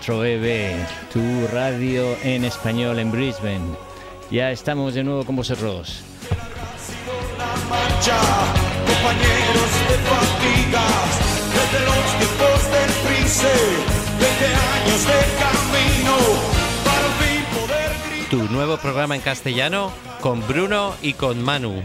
4EB, tu radio en español en Brisbane. Ya estamos de nuevo con vosotros. La marcha, compañeros de fatigas, desde los tiempos del Prince, 20 años de camino, para al fin poder gritar. Tu nuevo programa en castellano con Bruno y con Manu.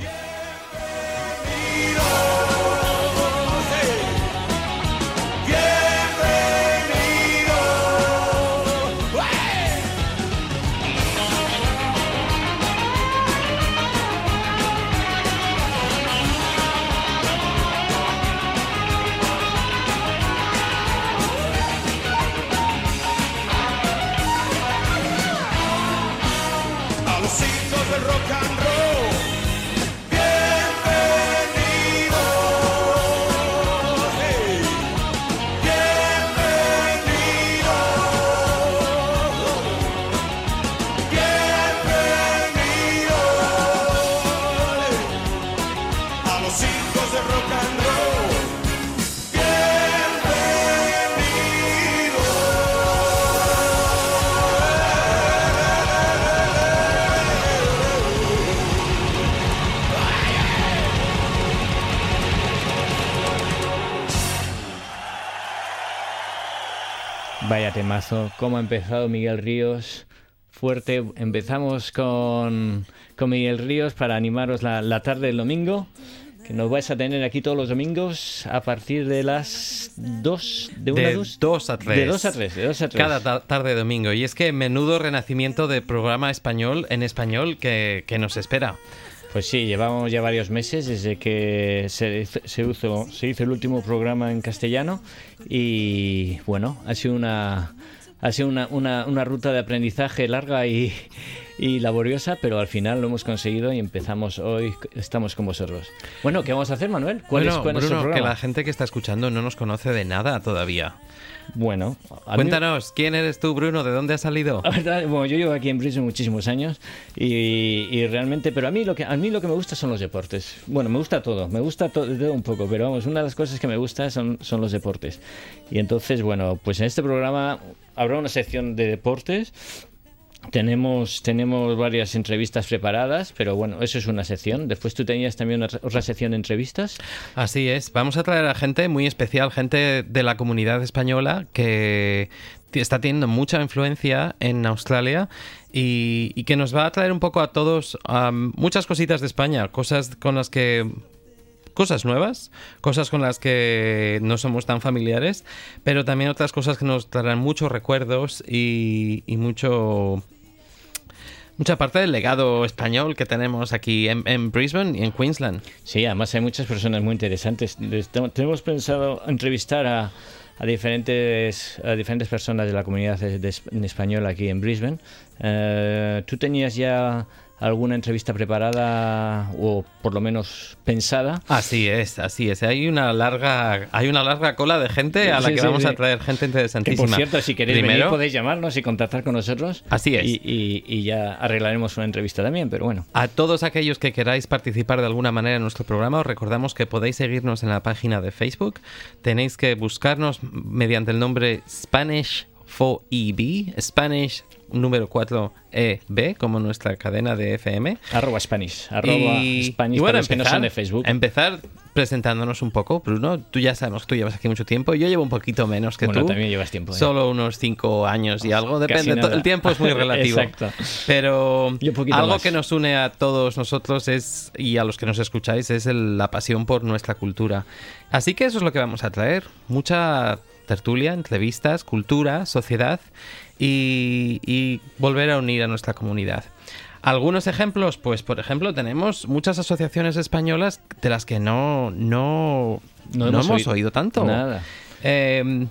Temazo, cómo ha empezado Miguel Ríos. Fuerte, empezamos con, con Miguel Ríos para animaros la, la tarde del domingo, que nos vais a tener aquí todos los domingos a partir de las 2, de 1 a De 2. 2 a 3. De 2 a 3, de 2 a 3. Cada ta- tarde de domingo. Y es que menudo renacimiento de programa español en español que, que nos espera. Pues sí, llevamos ya varios meses desde que se, hizo- el último programa en castellano y bueno, ha sido una, ha sido una- una ruta de aprendizaje larga y, y laboriosa, pero al final lo hemos conseguido y empezamos hoy, estamos con vosotros. Bueno, ¿qué vamos a hacer, Manuel? ¿Cuál bueno, es, cuál es el Bruno, que programa? la gente que está escuchando no nos conoce de nada todavía. Bueno, a mí- Cuéntanos, ¿quién eres tú, Bruno? ¿De dónde has salido? Bueno, yo llevo aquí en Brisbane muchísimos años y, y realmente, pero a mí lo que a mí lo que me gusta son los deportes. Bueno, me gusta todo, me gusta todo un poco, pero vamos, una de las cosas que me gusta son, son los deportes. Y entonces, bueno, pues en este programa habrá una sección de deportes. Tenemos, tenemos varias entrevistas preparadas, pero bueno, eso es una sección. Después tú tenías también otra, sección de entrevistas. Así es, vamos a traer a gente muy especial, gente de la comunidad española que está teniendo mucha influencia en Australia y, que nos va a traer un poco a todos muchas cositas de España, cosas con las que cosas nuevas, cosas con las que no somos tan familiares, pero también otras cosas que nos traerán muchos recuerdos y, y mucho mucha parte del legado español que tenemos aquí en, en Brisbane y en Queensland. Sí, además hay muchas personas muy interesantes. Tenemos pensado entrevistar a, a diferentes, a diferentes personas de la comunidad de- de- en español aquí en Brisbane. Eh, ¿Tú tenías ya alguna entrevista preparada o por lo menos pensada? Así es, así es. Hay una larga, hay una larga cola de gente a la Sí, que sí, vamos sí. a traer gente Que interesantísima. por cierto, si queréis venir podéis llamarnos y contactar con nosotros. Así es. Y, y- y ya arreglaremos una entrevista también, pero bueno. A todos aquellos que queráis participar de alguna manera en nuestro programa, os recordamos que podéis seguirnos en la página de Facebook. Tenéis que buscarnos mediante el nombre Spanish 4EB, Spanish número 4EB, como nuestra cadena de FM. Arroba Spanish. Arroba y, Spanish y bueno, para los que no empezar, son de Facebook. empezar presentándonos un poco, Bruno. Tú ya sabemos que tú llevas aquí mucho tiempo. Yo llevo un poquito menos que Bueno, tú. también llevas tiempo, ¿eh? Solo unos cinco años y algo. Depende. El tiempo es muy relativo. Exacto. Pero algo más. que nos une a todos nosotros es, y a los que nos escucháis es el- la pasión por nuestra cultura. Así que eso es lo que vamos a traer. Mucha tertulia, entrevistas, cultura, sociedad y, y volver a unir a nuestra comunidad. Algunos ejemplos, pues por ejemplo tenemos muchas asociaciones españolas de las que no, no, No no hemos hemos, oído oído tanto. Nada. Eh,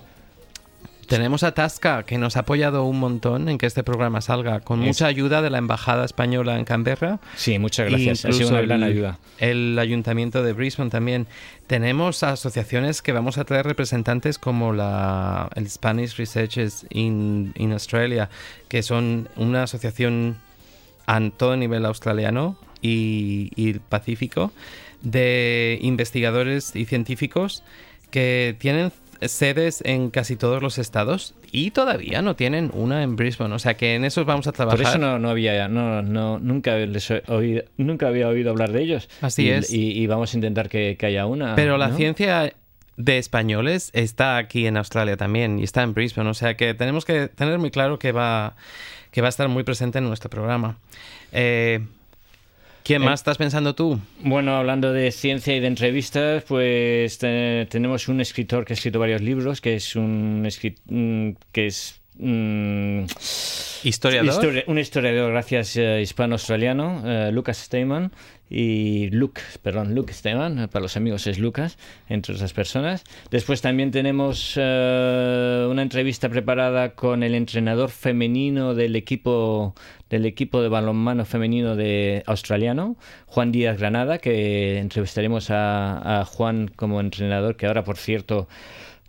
tenemos a Tasca, que nos ha apoyado un montón en que este programa salga, con Es- mucha ayuda de la Embajada Española en Canberra. Sí, muchas gracias. Ha sido una gran ayuda. El Ayuntamiento de Brisbane también. Tenemos asociaciones que vamos a traer representantes como la, el Spanish Researchers in, in Australia, que son una asociación a todo nivel australiano y, y Pacífico de investigadores y científicos que tienen sedes en casi todos los estados y todavía no tienen una en Brisbane. O sea que en esos vamos a trabajar. Por eso no, no había, no, no, nunca les he oído, nunca había oído hablar de ellos. Así Y- es. Y, y vamos a intentar que, que haya una. Pero la ¿no? ciencia de españoles está aquí en Australia también y está en Brisbane. O sea que tenemos que tener muy claro que va, que va a estar muy presente en nuestro programa. Eh, ¿Quién Eh, más estás pensando tú? Bueno, hablando de ciencia y de entrevistas, pues te- tenemos un escritor que ha escrito varios libros, que es un escrit- mm, que es mm, ¿Historiador? histori- un historiador, gracias, eh, hispano-australiano, eh, Lucas Steyman, y Luke, perdón, Luke Steyman, eh, para los amigos es Lucas, entre otras personas. Después también tenemos una entrevista preparada con el entrenador femenino del equipo del equipo de balonmano femenino de australiano, Juan Díaz Granada, que entrevistaremos a, a Juan como entrenador, que ahora, por cierto,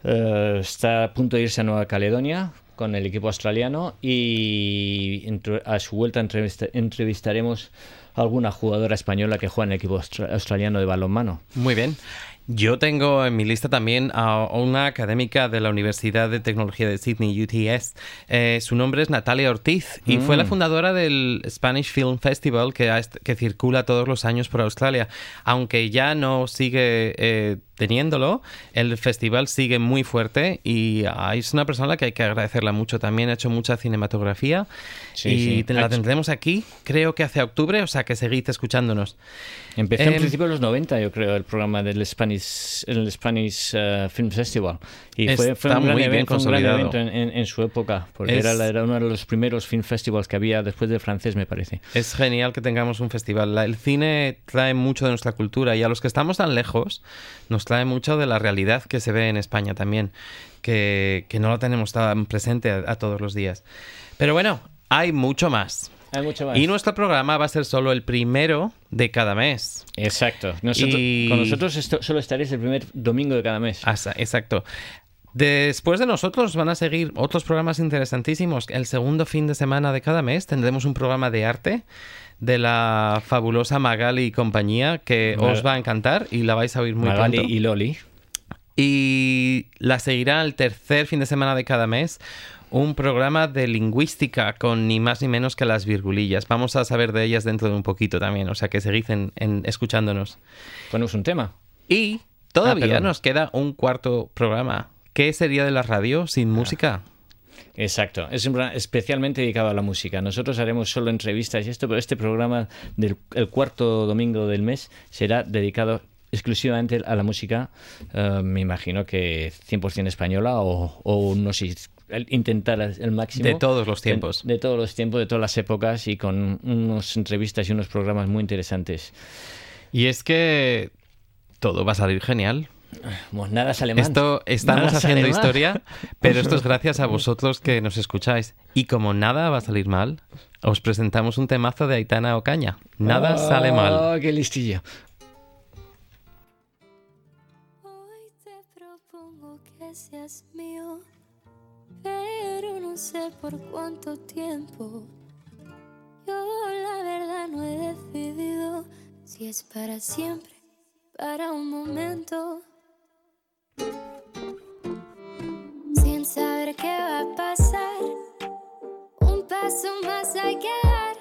está a punto de irse a Nueva Caledonia con el equipo australiano y a su vuelta entrevista- entrevistaremos a alguna jugadora española que juega en el equipo austra- australiano de balonmano. Muy bien. Yo tengo en mi lista también a una académica de la Universidad de Tecnología de Sydney, UTS. Eh, su nombre es Natalia Ortiz y fue la Mm. fundadora del Spanish Film Festival que, que circula todos los años por Australia. Aunque ya no sigue eh, teniéndolo, el festival sigue muy fuerte y ah, es una persona a la que hay que agradecerla mucho. También ha hecho mucha cinematografía Sí, y sí. la tendremos aquí, creo que hace octubre, o sea que seguid escuchándonos. Empezó Em, en principio de los 90, yo creo, el programa del Spanish, el Spanish eh, Film Festival. Y fue, fue Está un gran, muy bien evento, fue un gran evento en, en- en su época, porque Es- era, era uno de los primeros film festivals que había después del francés, me parece. Es genial que tengamos un festival. La- El cine trae mucho de nuestra cultura y a los que estamos tan lejos nos trae mucho de la realidad que se ve en España también, que, que no lo tenemos tan presente a, a todos los días. Pero bueno, hay mucho más. Hay mucho más. Y nuestro programa va a ser solo el primero de cada mes. Exacto. Nosotros, Y- Con nosotros esto, solo estaréis el primer domingo de cada mes. Exacto. Después de nosotros van a seguir otros programas interesantísimos. El segundo fin de semana de cada mes tendremos un programa de arte de la fabulosa Magali y compañía que os va a encantar y la vais a oír muy Magali pronto. y Loli. Y la seguirá el tercer fin de semana de cada mes un programa de lingüística con ni más ni menos que las virgulillas. Vamos a saber de ellas dentro de un poquito también, o sea que seguid en- en escuchándonos. Ponemos un tema. Y todavía Ah, nos queda un cuarto programa. ¿Qué sería de la radio sin Ah. música? Exacto. Es un programa especialmente dedicado a la música. Nosotros haremos solo entrevistas y esto, pero este programa del el cuarto domingo del mes será dedicado exclusivamente a la música. Eh, me imagino que 100% española o, o no sé, intentar el máximo. De todos los tiempos. De, de todos los tiempos, de todas las épocas y con unas entrevistas y unos programas muy interesantes. Y es que todo va a salir genial. Pues nada sale mal. Esto estamos Nada haciendo mal. historia, pero esto es gracias a vosotros que nos escucháis. Y como nada va a salir mal, os presentamos un temazo de Aitana Ocaña. Nada sale mal. Oh, qué listillo. Hoy te propongo que seas mío, pero no sé por cuánto tiempo. Yo la verdad no he decidido si es para siempre, para un momento. Sin saber qué va a pasar, paso más hay que dar.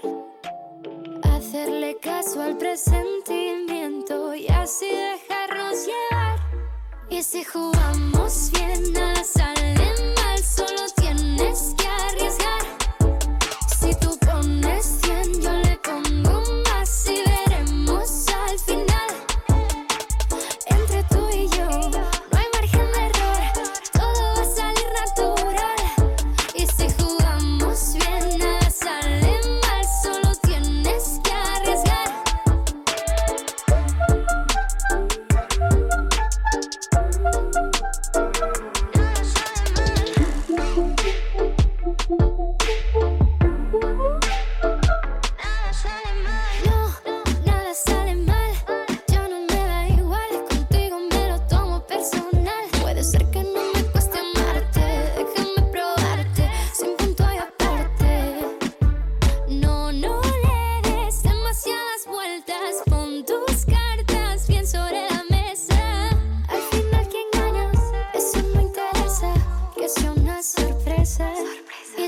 Hacerle caso al presentimiento y así dejarnos llevar. Y si jugamos bien, nada sale mal, solo tienes que arriesgar.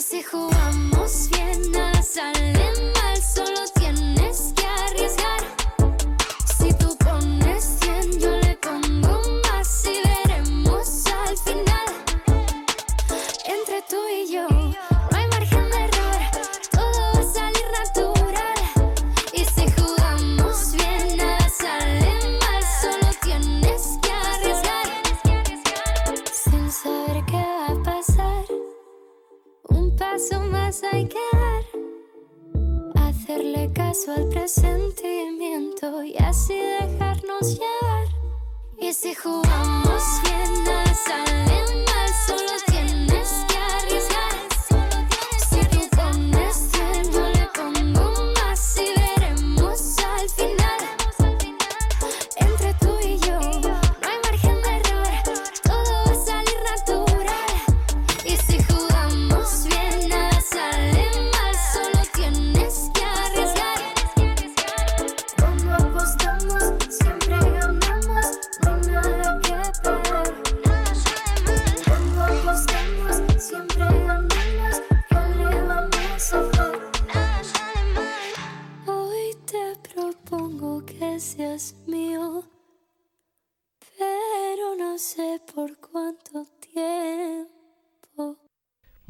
Si jugamos bien, nada sale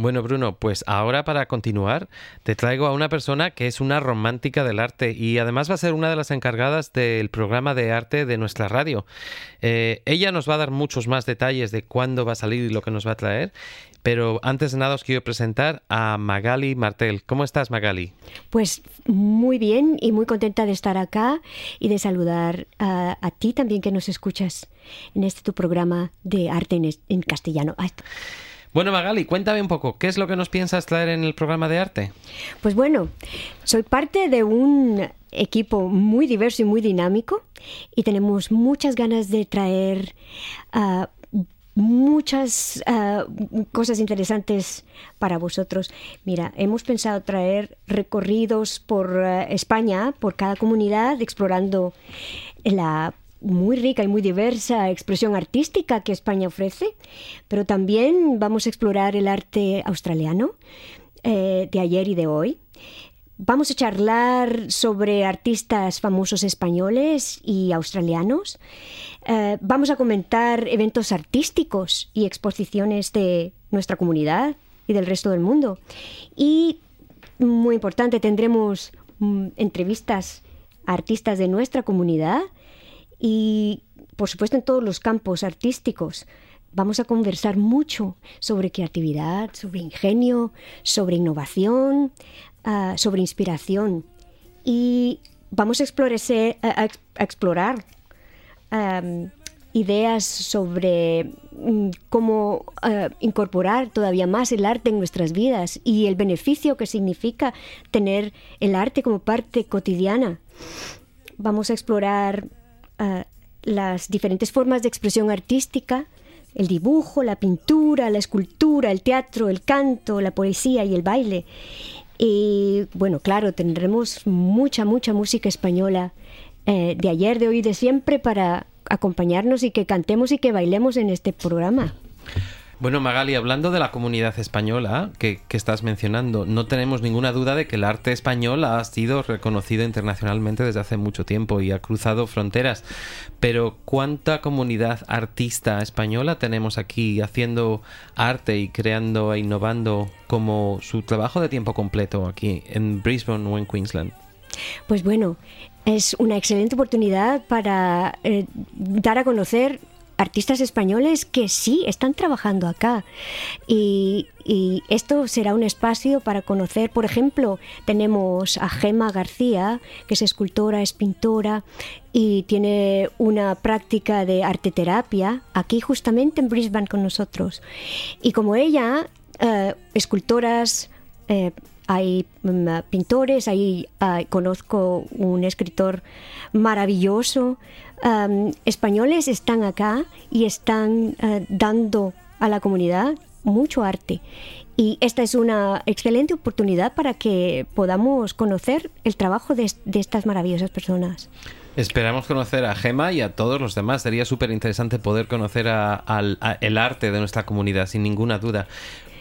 Bueno, Bruno, pues ahora para continuar te traigo a una persona que es una romántica del arte y además va a ser una de las encargadas del programa de arte de nuestra radio. Eh, ella nos va a dar muchos más detalles de cuándo va a salir y lo que nos va a traer, pero antes de nada os quiero presentar a Magali Martel. ¿Cómo estás, Magali? Pues muy bien y muy contenta de estar acá y de saludar a, ti también que nos escuchas en este tu programa de arte en, en castellano. Ay, Bueno, Magali, cuéntame un poco, ¿qué es lo que nos piensas traer en el programa de arte? Pues bueno, soy parte de un equipo muy diverso y muy dinámico y tenemos muchas ganas de traer ah, muchas ah, cosas interesantes para vosotros. Mira, hemos pensado traer recorridos por ah, España, por cada comunidad, explorando la muy rica y muy diversa expresión artística que España ofrece, pero también vamos a explorar el arte australiano eh, de ayer y de hoy. Vamos a charlar sobre artistas famosos españoles y australianos. Eh, vamos a comentar eventos artísticos y exposiciones de nuestra comunidad y del resto del mundo. Y, muy importante, tendremos mm, entrevistas a artistas de nuestra comunidad y, por supuesto, en todos los campos artísticos. Vamos a conversar mucho sobre creatividad, sobre ingenio, sobre innovación, ah, sobre inspiración. Y vamos a explorar, ideas sobre mm, cómo ah, incorporar todavía más el arte en nuestras vidas y el beneficio que significa tener el arte como parte cotidiana. Vamos a explorar ah, las diferentes formas de expresión artística, el dibujo, la pintura, la escultura, el teatro, el canto, la poesía y el baile. Y bueno, claro, tendremos mucha, mucha música española eh, de ayer, de hoy, de siempre para acompañarnos y que cantemos y que bailemos en este programa. Bueno, Magali, hablando de la comunidad española que, estás mencionando, no tenemos ninguna duda de que el arte español ha sido reconocido internacionalmente desde hace mucho tiempo y ha cruzado fronteras. Pero ¿cuánta comunidad artista española tenemos aquí haciendo arte y creando e innovando como su trabajo de tiempo completo aquí en Brisbane o en Queensland? Pues bueno, es una excelente oportunidad para eh, dar a conocer artistas españoles que sí están trabajando acá. Y, esto será un espacio para conocer, por ejemplo, tenemos a Gema García, que es escultora, es pintora y tiene una práctica de arte terapia aquí justamente en Brisbane con nosotros. Y como ella, eh, escultoras, eh, hay mm, pintores, ahí conozco un escritor maravilloso. españoles están acá y están eh, dando a la comunidad mucho arte. Y esta es una excelente oportunidad para que podamos conocer el trabajo de, estas maravillosas personas. Esperamos conocer a Gema y a todos los demás. Sería súper interesante poder conocer el arte de nuestra comunidad, sin ninguna duda.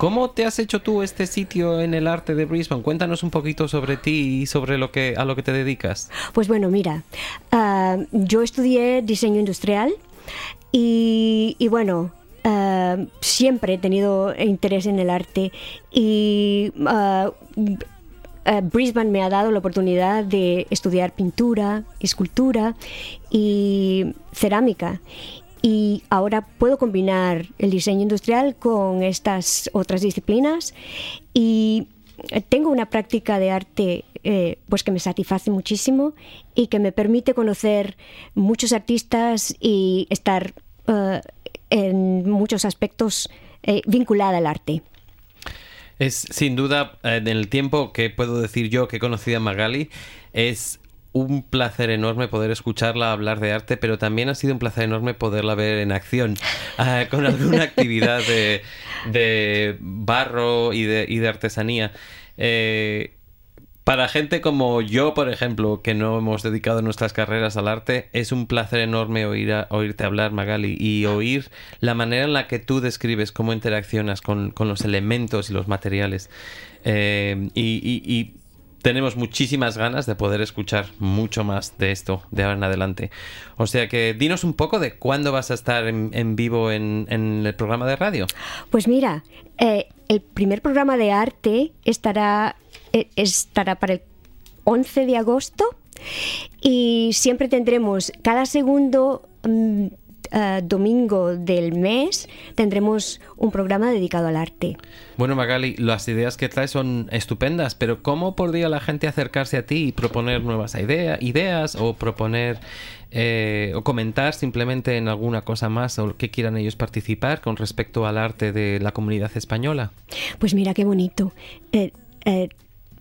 ¿Cómo te has hecho tú este sitio en el arte de Brisbane? Cuéntanos un poquito sobre ti y sobre lo que, a lo que te dedicas. Pues bueno, mira, ah, yo estudié diseño industrial y, bueno, ah, siempre he tenido interés en el arte y uh, Brisbane me ha dado la oportunidad de estudiar pintura, escultura y cerámica y ahora puedo combinar el diseño industrial con estas otras disciplinas y tengo una práctica de arte eh, pues que me satisface muchísimo y que me permite conocer muchos artistas y estar eh, en muchos aspectos eh, vinculada al arte. Es sin duda, en el tiempo que puedo decir yo que he conocido a Magali, es un placer enorme poder escucharla hablar de arte, pero también ha sido un placer enorme poderla ver en acción ah, con alguna actividad de, barro y de, y de artesanía. Eh, para gente como yo, por ejemplo, que no hemos dedicado nuestras carreras al arte, es un placer enorme oír oírte hablar, Magali, y oír la manera en la que tú describes cómo interaccionas con, los elementos y los materiales. Eh, y tenemos muchísimas ganas de poder escuchar mucho más de esto de ahora en adelante. O sea que dinos un poco de cuándo vas a estar en, vivo en, el programa de radio. Pues mira, eh, el primer programa de arte estará, eh, estará para el 11 de agosto y siempre tendremos cada segundo... Mm, eh, domingo del mes tendremos un programa dedicado al arte. Bueno, Magali, las ideas que traes son estupendas, pero ¿cómo podría la gente acercarse a ti y proponer nuevas ideas o proponer eh, o comentar simplemente en alguna cosa más o que quieran ellos participar con respecto al arte de la comunidad española? Pues mira qué bonito. Eh,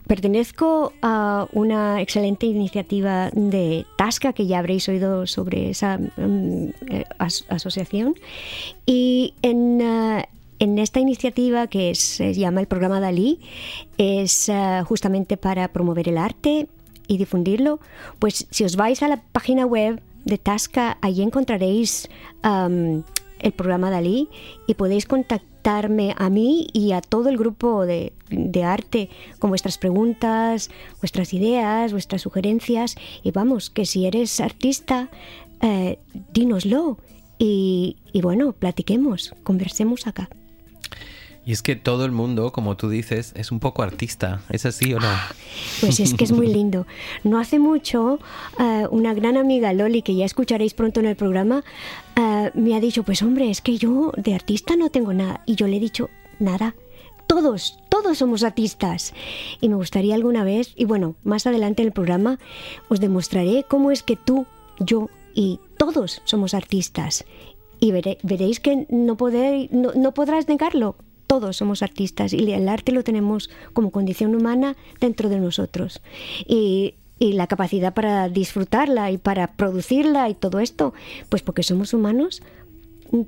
Pertenezco a una excelente iniciativa de Tasca, que ya habréis oído sobre esa mm, eh, asociación. Y en, eh, en, esta iniciativa, que se llama el programa Dalí, es eh, justamente para promover el arte y difundirlo. Pues si os vais a la página web de Tasca, allí encontraréis el programa Dalí y podéis contactarme a mí y a todo el grupo de, arte con vuestras preguntas, vuestras ideas, vuestras sugerencias. Y vamos, que si eres artista, eh, dínoslo y, y bueno, platiquemos, conversemos acá. Y es que todo el mundo, como tú dices, es un poco artista. ¿Es así o no? Pues es que es muy lindo. No hace mucho, eh, una gran amiga Loli, que ya escucharéis pronto en el programa, eh, me ha dicho, pues hombre, es que yo de artista no tengo nada. Y yo le he dicho, nada. Todos, todos somos artistas. Y me gustaría alguna vez, y bueno, más adelante en el programa, os demostraré cómo es que tú, yo y todos somos artistas. Y veréis que no, no podrás negarlo todos somos artistas y el arte lo tenemos como condición humana dentro de nosotros. Y, la capacidad para disfrutarla y para producirla y todo esto, pues porque somos humanos,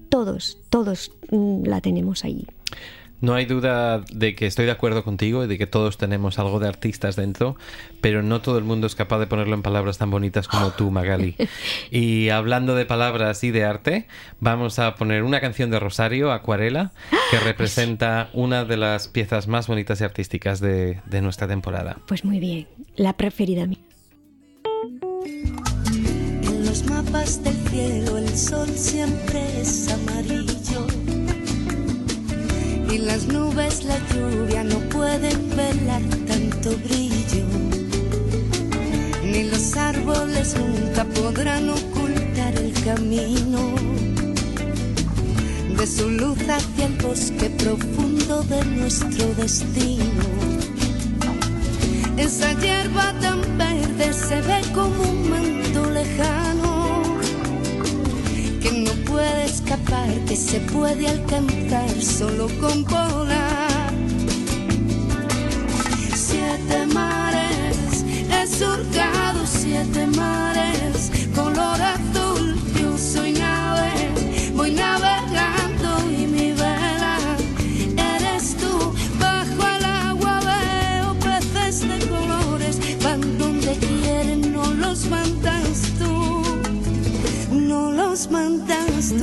todos, todos mm, la tenemos allí. No hay duda de que estoy de acuerdo contigo y de que todos tenemos algo de artistas dentro, pero no todo el mundo es capaz de ponerlo en palabras tan bonitas como tú, Magali. Y hablando de palabras y de arte, vamos a poner una canción de Rosario, Acuarela, que representa una de las piezas más bonitas y artísticas de, de nuestra temporada. Pues muy bien, la preferida mía. En los mapas del cielo el sol siempre es amarillo. Y las nubes, la lluvia no pueden velar tanto brillo. Ni los árboles nunca podrán ocultar el camino de su luz hacia el bosque profundo de nuestro destino. Esa hierba tan verde se ve como un manto lejano que no puede escapar, que se puede alcanzar solo con volar. Siete mares, he surcado siete mares, color azul, Sobre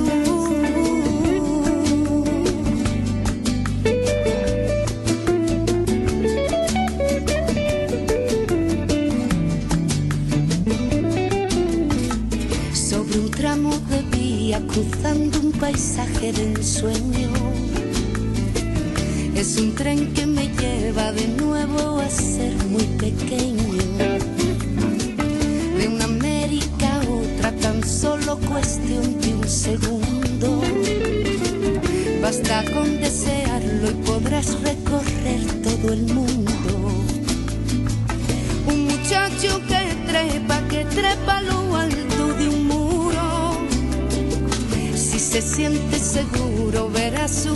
un tramo de vía cruzando un paisaje de ensueño. Es un tren que me lleva de Si se siente seguro, verá su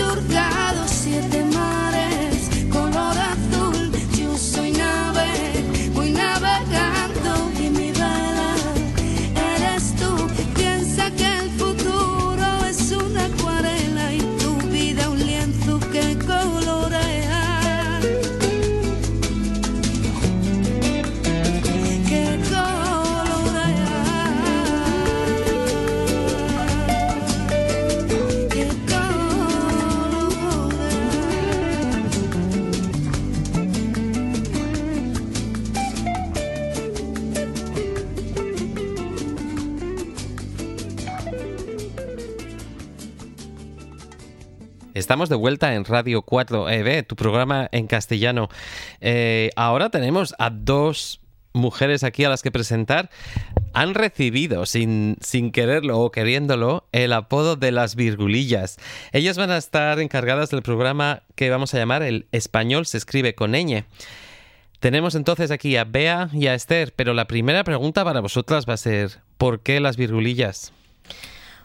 he Estamos de vuelta en Radio 4EB, tu programa en castellano. Eh, ahora tenemos a dos mujeres aquí a las que presentar. Han recibido, sin, quererlo o queriéndolo, el apodo de las virgulillas. Ellas van a estar encargadas del programa que vamos a llamar El Español se escribe con ñ. Tenemos entonces aquí a Bea y a Esther, pero la primera pregunta para vosotras va a ser, ¿por qué las virgulillas?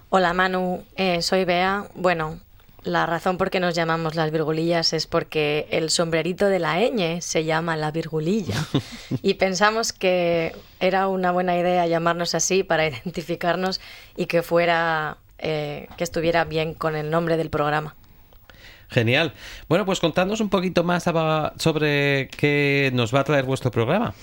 Hola Manu, eh, soy Bea. Bueno, la razón por qué nos llamamos las virgulillas es porque el sombrerito de la ñ se llama la virgulilla y pensamos que era una buena idea llamarnos así para identificarnos y que fuera eh, que estuviera bien con el nombre del programa. Genial. Bueno, pues contadnos un poquito más sobre qué nos va a traer vuestro programa.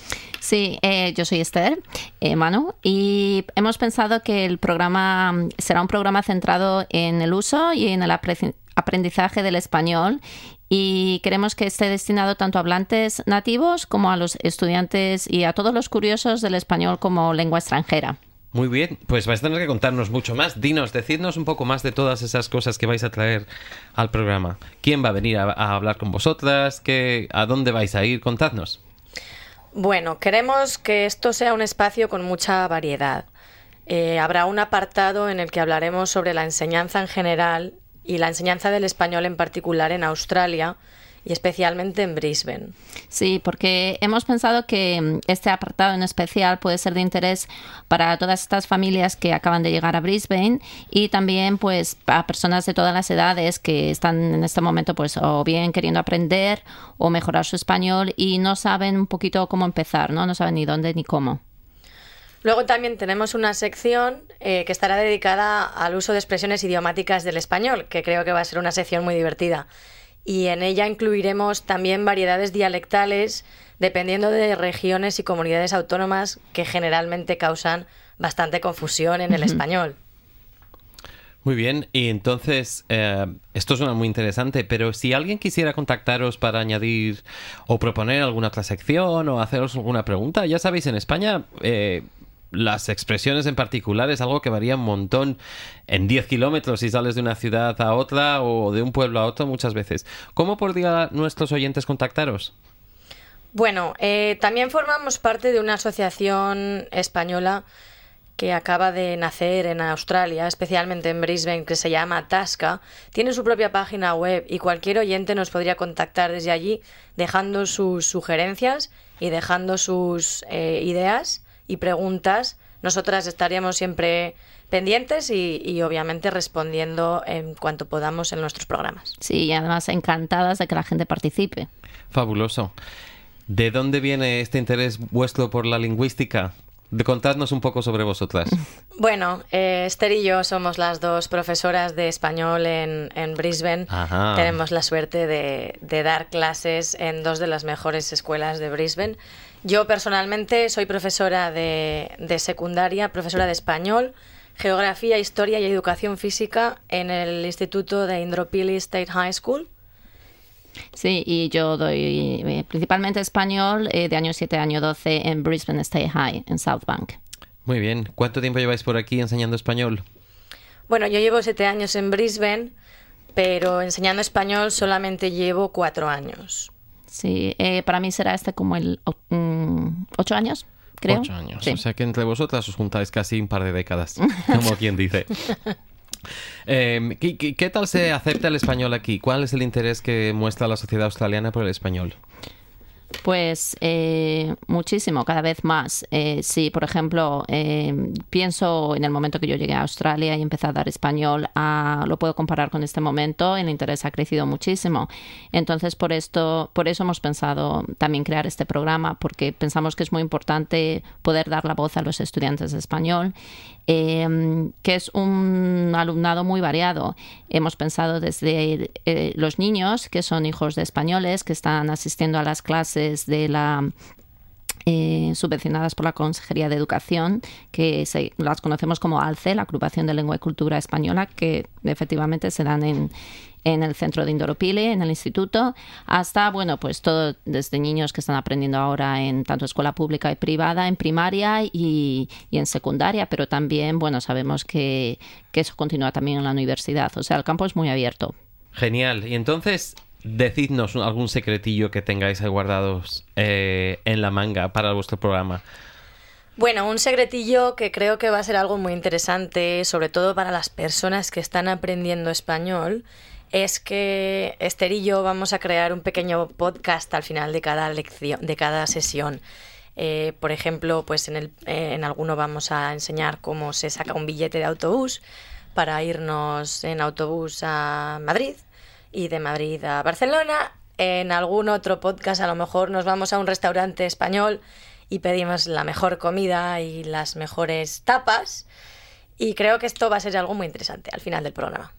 Sí, eh, yo soy Esther, eh, Manu, y hemos pensado que el programa mm, será un programa centrado en el uso y en el apre- aprendizaje del español y queremos que esté destinado tanto a hablantes nativos como a los estudiantes y a todos los curiosos del español como lengua extranjera. Muy bien, pues vais a tener que contarnos mucho más. Dinos, decidnos un poco más de todas esas cosas que vais a traer al programa. ¿Quién va a venir a, a hablar con vosotras? ¿Qué, ¿A dónde vais a ir? Contadnos. Bueno, queremos que esto sea un espacio con mucha variedad. Eh, habrá un apartado en el que hablaremos sobre la enseñanza en general y la enseñanza del español en particular en Australia y especialmente en Brisbane. Sí, porque hemos pensado que mm, este apartado en especial puede ser de interés para todas estas familias que acaban de llegar a Brisbane y también pues a personas de todas las edades que están en este momento pues o bien queriendo aprender o mejorar su español y no saben un poquito cómo empezar, ¿no? No saben ni dónde ni cómo. Luego también tenemos una sección eh, que estará dedicada al uso de expresiones idiomáticas del español, que creo que va a ser una sección muy divertida. Y en ella incluiremos también variedades dialectales dependiendo de regiones y comunidades autónomas que generalmente causan bastante confusión en el español. Muy bien, y entonces eh, esto suena muy interesante, pero si alguien quisiera contactaros para añadir o proponer alguna otra sección o haceros alguna pregunta, ya sabéis, en España eh, las expresiones en particular es algo que varía un montón en 10 kilómetros si sales de una ciudad a otra o de un pueblo a otro muchas veces. ¿Cómo podrían nuestros oyentes contactaros? Bueno, eh, también formamos parte de una asociación española que acaba de nacer en Australia, especialmente en Brisbane, que se llama Tasca. Tiene su propia página web y cualquier oyente nos podría contactar desde allí dejando sus sugerencias y dejando sus eh, ideas y preguntas. Nosotras estaríamos siempre pendientes y, y, obviamente respondiendo en cuanto podamos en nuestros programas. Sí, y además encantadas de que la gente participe. Fabuloso. ¿De dónde viene este interés vuestro por la lingüística? De contadnos un poco sobre vosotras. Bueno, eh, Esther y yo somos las dos profesoras de español en, en Brisbane. Ajá. Tenemos la suerte de, de dar clases en dos de las mejores escuelas de Brisbane. Yo personalmente soy profesora de, de secundaria, profesora de español, geografía, historia y educación física en el Instituto de Indropili State High School. Sí, y yo doy eh, principalmente español eh, de año 7 a año 12 en Brisbane State High, en South Bank. Muy bien. ¿Cuánto tiempo lleváis por aquí enseñando español? Bueno, yo llevo siete años en Brisbane, pero enseñando español solamente llevo cuatro años. Sí, eh, para mí será este como el o- mm, ocho años, creo. Ocho años. Sí. O sea que entre vosotras os juntáis casi un par de décadas, como quien dice. Eh, ¿qué, tal se acepta el español aquí? ¿Cuál es el interés que muestra la sociedad australiana por el español? Pues eh, muchísimo, cada vez más. Eh, sí, por ejemplo, eh, pienso en el momento que yo llegué a Australia y empecé a dar español, lo puedo comparar con este momento, el interés ha crecido muchísimo. Entonces, por esto, por eso hemos pensado también crear este programa, porque pensamos que es muy importante poder dar la voz a los estudiantes de español, eh, que es un alumnado muy variado. Hemos pensado desde eh, los niños, que son hijos de españoles, que están asistiendo a las clases de la eh, subvencionadas por la Consejería de Educación, que se, las conocemos como ALCE, la Agrupación de Lengua y Cultura Española, que efectivamente se dan en, en el centro de Indoropile, en el instituto, hasta, bueno, pues todo desde niños que están aprendiendo ahora en tanto escuela pública y privada, en primaria y, y en secundaria, pero también, bueno, sabemos que, que eso continúa también en la universidad. O sea, el campo es muy abierto. Genial. Y entonces, decidnos algún secretillo que tengáis ahí guardados eh, en la manga para vuestro programa. Bueno, un secretillo que creo que va a ser algo muy interesante, sobre todo para las personas que están aprendiendo español, es que Esther y yo vamos a crear un pequeño podcast al final de cada lección, de cada sesión. Eh, por ejemplo, pues en, el, eh, en alguno vamos a enseñar cómo se saca un billete de autobús para irnos en autobús a Madrid y de Madrid a Barcelona. En algún otro podcast a lo mejor nos vamos a un restaurante español y pedimos la mejor comida y las mejores tapas. Y creo que esto va a ser algo muy interesante al final del programa.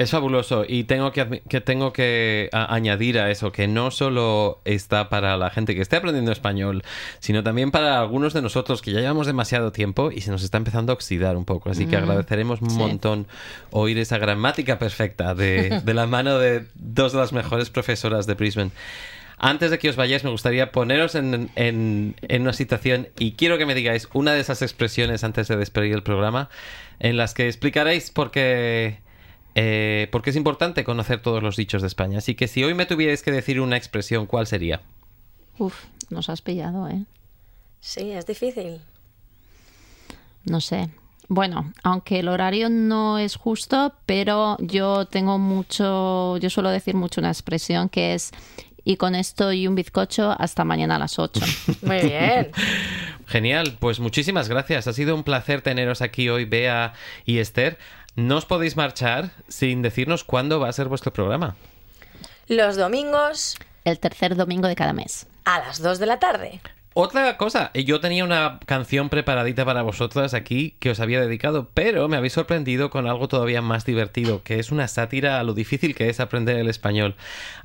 Es fabuloso y tengo que, tengo que a- añadir a eso que no solo está para la gente que esté aprendiendo español, sino también para algunos de nosotros que ya llevamos demasiado tiempo y se nos está empezando a oxidar un poco. Así que Mm, agradeceremos un sí. montón oír esa gramática perfecta de, de la mano de dos de las mejores profesoras de Brisbane. Antes de que os vayáis, me gustaría poneros en, en- en una situación y quiero que me digáis una de esas expresiones antes de despedir el programa en las que explicaréis por qué, eh, por qué es importante conocer todos los dichos de España. Así que si hoy me tuvierais que decir una expresión, ¿cuál sería? Uf, nos has pillado, ¿eh? Sí, es difícil. No sé. Bueno, aunque el horario no es justo, pero yo tengo mucho, yo suelo decir mucho una expresión que es y con esto y un bizcocho hasta mañana a las 8. Muy bien. Genial, pues muchísimas gracias. Ha sido un placer teneros aquí hoy, Bea y Esther. No os podéis marchar sin decirnos cuándo va a ser vuestro programa. Los domingos El tercer domingo de cada mes. a las 2 de la tarde. Otra cosa, yo tenía una canción preparadita para vosotras aquí que os había dedicado, pero me habéis sorprendido con algo todavía más divertido, que es una sátira a lo difícil que es aprender el español.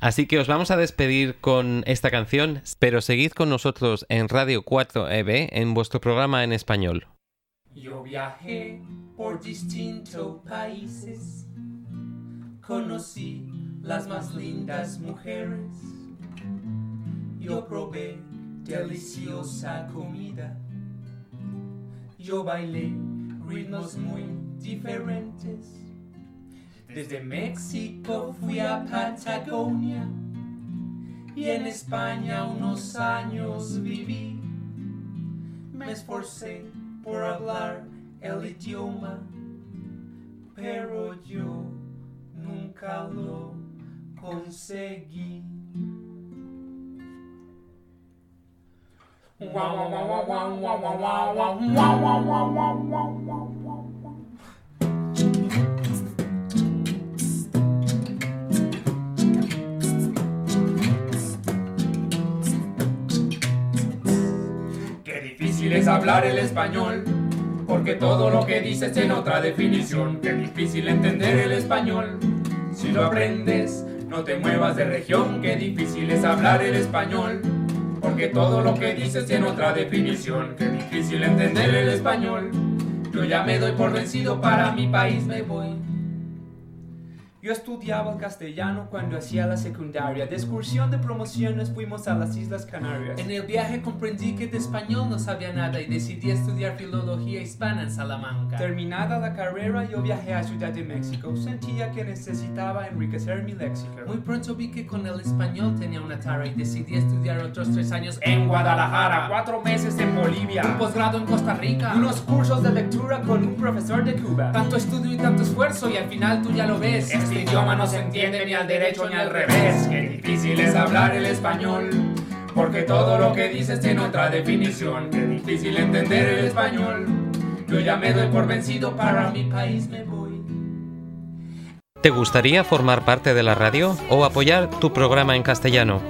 Así que os vamos a despedir con esta canción, pero seguid con nosotros en Radio 4EB en vuestro programa en español. Yo viajé por distintos países, conocí las más lindas mujeres, yo probé deliciosa comida, yo bailé ritmos muy diferentes. Desde México fui a Patagonia. Y en España unos años viví. Me esforcé por hablar el idioma, pero yo nunca lo consegui. Wow, wow, wow, wow, wow, wow, wow, wow, wow, wow, wow, wow, wow. Es hablar el español, porque todo lo que dices tiene otra definición. Qué difícil entender el español, si lo aprendes, no te muevas de región. Qué difícil es hablar el español, porque todo lo que dices tiene otra definición. Qué difícil entender el español, yo ya me doy por vencido, para mi país me voy. Yo estudiaba el castellano cuando hacía la secundaria. De excursión de promociones fuimos a las Islas Canarias. En el viaje comprendí que de español no sabía nada y decidí estudiar filología hispana en Salamanca. Terminada la carrera, yo viajé a Ciudad de México. Sentía que necesitaba enriquecer mi léxico. Muy pronto vi que con el español tenía una tara y decidí estudiar otros tres años en Guadalajara, cuatro meses en Bolivia, un posgrado en Costa Rica, unos cursos de lectura con un profesor de Cuba. Tanto estudio y tanto esfuerzo y al final tú ya lo ves. Idioma no se entiende ni al derecho ni al revés. Qué difícil es hablar el español. Porque todo lo que dices tiene otra definición. Qué difícil entender el español. Yo ya me doy por vencido, para mi país me voy. ¿Te gustaría formar parte de la radio o apoyar tu programa en castellano?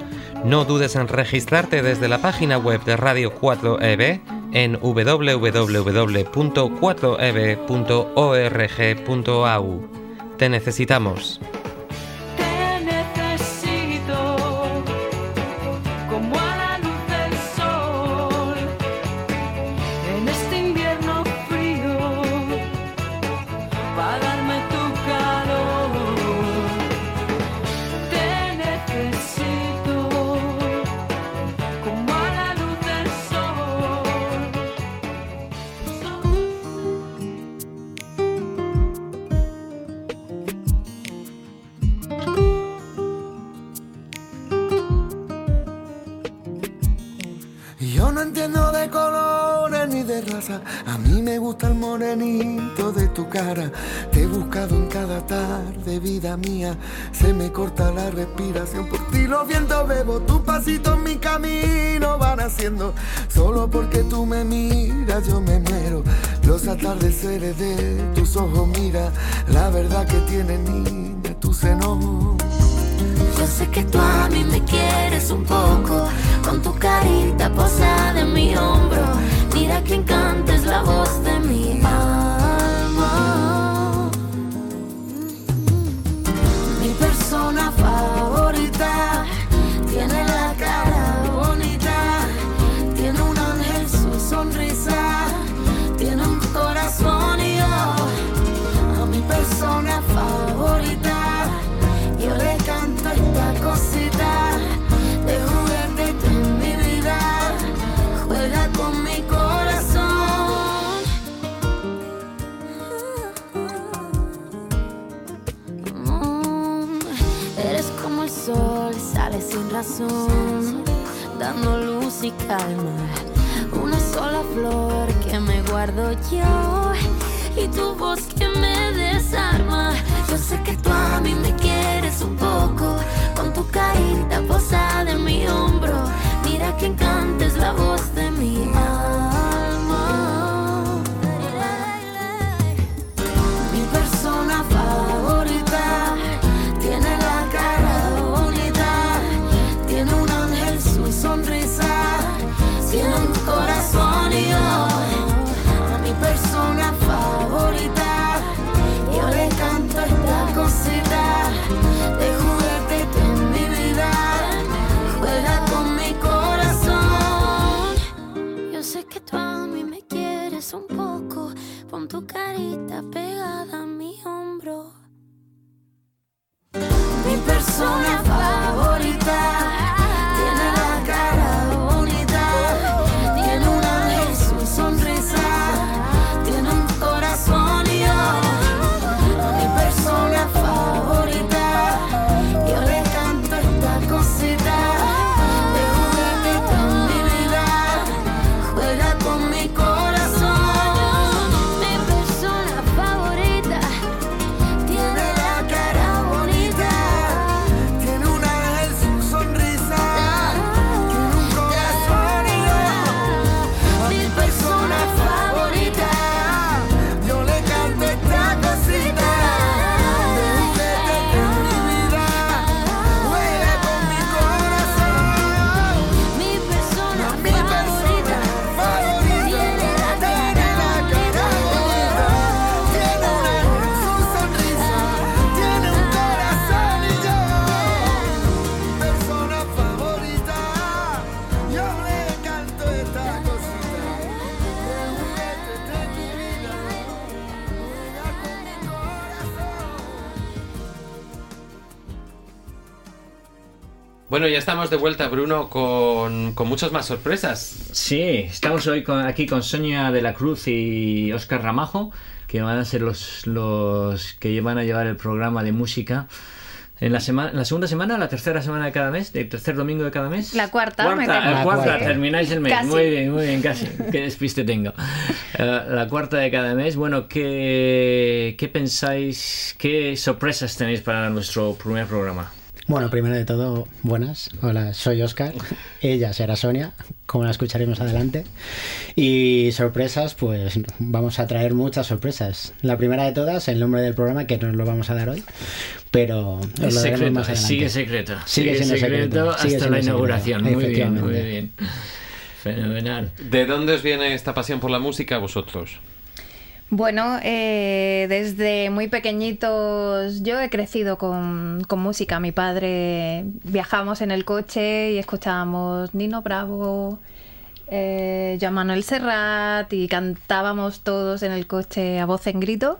No dudes en registrarte desde la página web de Radio 4EB en www.4eb.org.au. Te necesitamos. Bueno, ya estamos de vuelta, Bruno, con, con muchas más sorpresas. Sí, estamos hoy con- aquí con Sonia de la Cruz y Oscar Ramajo, que van a ser los, los que van a llevar el programa de música. En la, semana, la segunda semana, la tercera semana de cada mes, el tercer domingo de cada mes. La cuarta, me Cuarta, temo. la La cuarta, cuarta. termináis el mes. Casi. Muy bien, muy bien, casi. Qué despiste tengo. Eh, la cuarta de cada mes. Bueno, ¿qué, ¿qué pensáis? ¿Qué sorpresas tenéis para nuestro primer programa? Bueno, primero de todo, buenas. Hola, soy Oscar. Ella será Sonia, como la escucharemos adelante. Y sorpresas, pues vamos a traer muchas sorpresas. La primera de todas, el nombre del programa, que nos lo vamos a dar hoy. Pero os Es lo secreto, más adelante. sigue secreto. Sigue siendo secreto, hasta sigue la inauguración. secreto, Muy bien, muy bien. Fenomenal. ¿De dónde os viene esta pasión por la música a vosotros? Bueno, eh, desde muy pequeñitos yo he crecido con, con música. Mi padre viajamos en el coche y escuchábamos Nino Bravo, eh, Joan Manuel Serrat y cantábamos todos en el coche a voz en grito.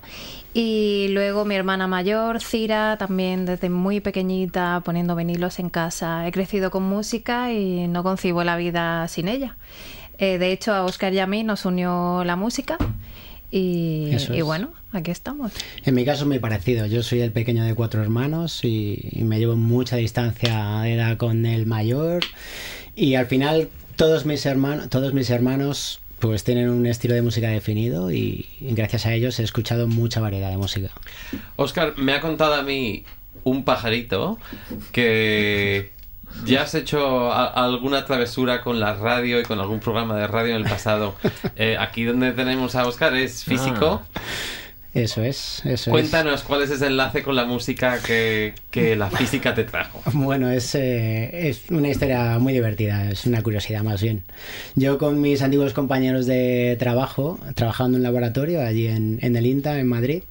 Y luego mi hermana mayor, Cira, también desde muy pequeñita poniendo vinilos en casa. He crecido con música y no concibo la vida sin ella. Eh, de hecho, a Oscar y a mí nos unió la música. Y, Eso y es. bueno, aquí estamos. En mi caso es muy parecido. Yo soy el pequeño de cuatro hermanos y, y me llevo mucha distancia de edad con el mayor. Y al final todos mis hermanos, todos mis hermanos pues tienen un estilo de música definido y, y gracias a ellos he escuchado mucha variedad de música. Oscar, me ha contado a mí un pajarito que ya has hecho a- alguna travesura con la radio y con algún programa de radio en el pasado. Eh, aquí donde tenemos a Oscar es físico. Eso es, eso Cuéntanos cuál es ese enlace con la música que, que la física te trajo. es. Bueno, es, eh, es una historia muy divertida, es una curiosidad más bien. Yo con mis antiguos compañeros de trabajo, trabajando en un laboratorio allí en, en el INTA, en Madrid,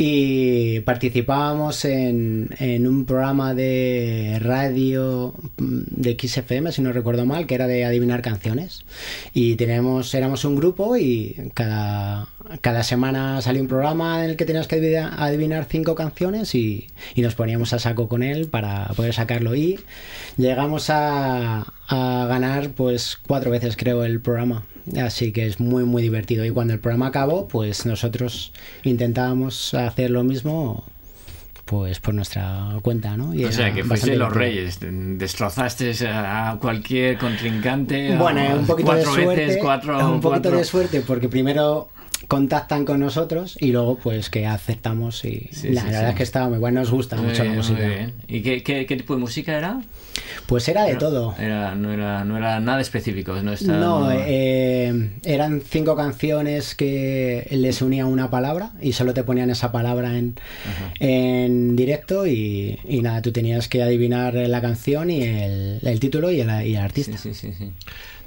y participábamos en, en un programa de radio mm, de XFM, si no recuerdo mal, que era de adivinar canciones. Y teníamos, éramos un grupo y cada, cada semana salía un programa en el que tenías que adivina- adivinar cinco canciones y, y nos poníamos a saco con él para poder sacarlo. Y llegamos a, a ganar pues cuatro veces creo el programa. Así que es muy muy divertido. Y cuando el programa acabó, pues nosotros intentábamos hacer lo mismo pues por nuestra cuenta, ¿no? Y o sea, que fuiste los reyes, destrozaste a cualquier contrincante. Bueno, un poquito cuatro de suerte, veces, cuatro, un poquito cuatro- de suerte porque primero contactan con nosotros y luego pues que aceptamos y Sí, la sí, verdad sí. es que estaba muy bueno, nos gusta Muy mucho bien, la muy música. bien. ¿Y qué, qué, qué tipo de música era? Pues era de todo. Era, no, era, no era nada específico. No, No, eh, eran cinco canciones que les unía una palabra y solo te ponían esa palabra en, en directo y, y nada, tú tenías que adivinar la canción y el, el título y el, y el artista. Sí, sí, sí.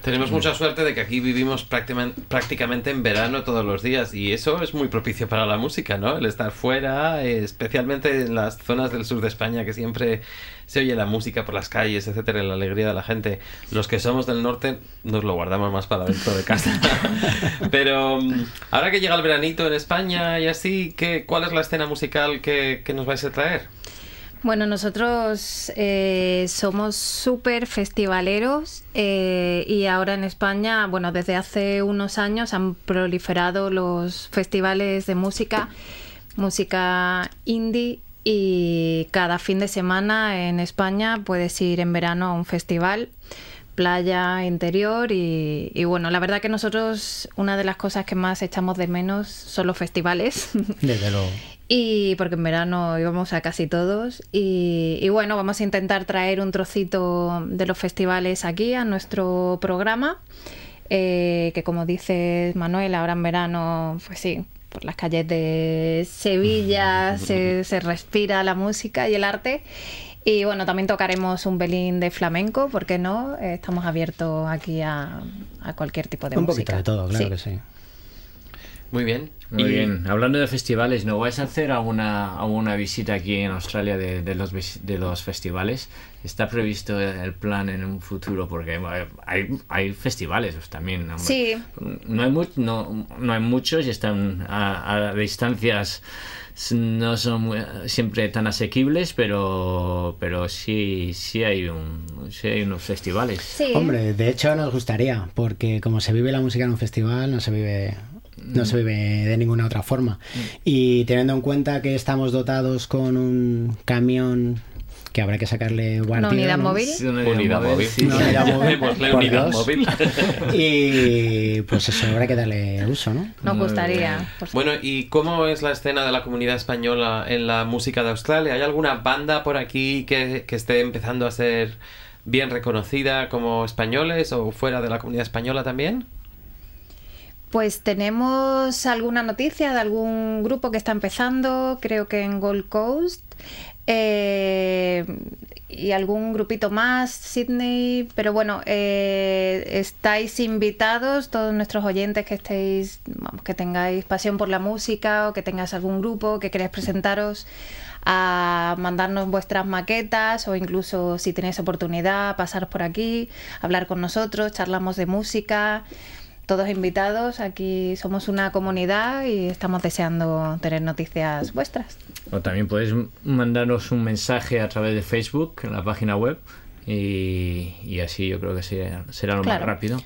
Tenemos mucha suerte de que aquí vivimos prácticamente en verano todos los días y eso es muy propicio para la música, ¿no? El estar fuera, eh, especialmente en las zonas del sur de España que siempre se oye la música por las calles, etcétera, la alegría de la gente. Los que somos del norte nos lo guardamos más para dentro de casa. Pero mm, ahora que llega el veranito en España y así, ¿qué, ¿cuál es la escena musical que, que nos vais a traer? Bueno, nosotros eh, somos súper festivaleros eh, y ahora en España, bueno, desde hace unos años han proliferado los festivales de música, música indie y cada fin de semana en España puedes ir en verano a un festival playa, interior y, y bueno, la verdad que nosotros una de las cosas que más echamos de menos son los festivales. Desde luego. Y porque en verano íbamos a casi todos. Y, y bueno, vamos a intentar traer un trocito de los festivales aquí a nuestro programa. eh, que como dice Manuel, ahora en verano, pues sí, por las calles de Sevilla se, se respira la música y el arte. Y bueno, también tocaremos un belín de flamenco, ¿por qué no? Estamos abiertos aquí a, a cualquier tipo de Un música. poquito de todo, claro Sí. que sí. Muy bien. Muy Y- bien. Hablando de festivales, ¿no vais a hacer alguna, alguna visita aquí en Australia de, de los, de los festivales? ¿Está previsto el plan en un futuro? Porque hay, hay festivales pues, también. hombre. Sí. No hay, mu- no, no hay muchos y están a, a distancias s- no son muy- siempre tan asequibles, pero, pero sí, sí, hay un, sí hay unos festivales. Sí. Hombre, de hecho nos gustaría, porque como se vive la música en un festival, no se vive no se vive de ninguna otra forma. Y teniendo en cuenta que estamos dotados con un camión que habrá que sacarle guardia. unidad móvil? Sí, una Unidad móvil. sí, Una unidad móvil. Unidad móvil. Y pues eso, habrá que darle uso, ¿no? Nos gustaría. Bueno, ¿y cómo es la escena de la comunidad española en la música de Australia? ¿Hay alguna banda por aquí que, que esté empezando a ser bien reconocida como españoles o fuera de la comunidad española también? Pues tenemos alguna noticia de algún grupo que está empezando, creo que en Gold Coast, eh, y algún grupito más, Sydney, pero bueno, eh, estáis invitados, todos nuestros oyentes que estéis, vamos, que tengáis pasión por la música o que tengáis algún grupo que queráis presentaros a mandarnos vuestras maquetas o incluso si tenéis oportunidad pasar por aquí, hablar con nosotros, charlamos de música todos invitados. Aquí somos una comunidad y estamos deseando tener noticias vuestras. O también podéis mandarnos un mensaje a través de Facebook en la página web y, y así yo creo que será, será lo Claro. más rápido.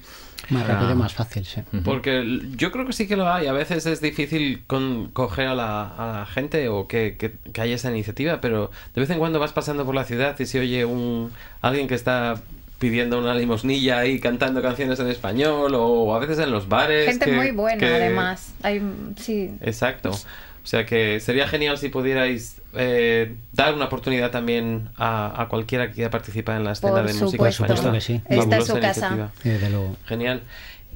Más rápido y Ah. más fácil, sí. Porque yo creo que sí que lo hay. A veces es difícil con, coger a la, a la gente o que, que, que haya esa iniciativa, pero de vez en cuando vas pasando por la ciudad y se oye un alguien que está pidiendo una limosnilla ahí cantando canciones en español o a veces en los bares. Gente que- muy buena, que- además. Hay, sí, Exacto. O sea que sería genial si pudierais eh, dar una oportunidad también a, a cualquiera que quiera participar en la escena Por de música española. Por supuesto que sí. Esta es su casa. iniciativa. Desde luego. Genial.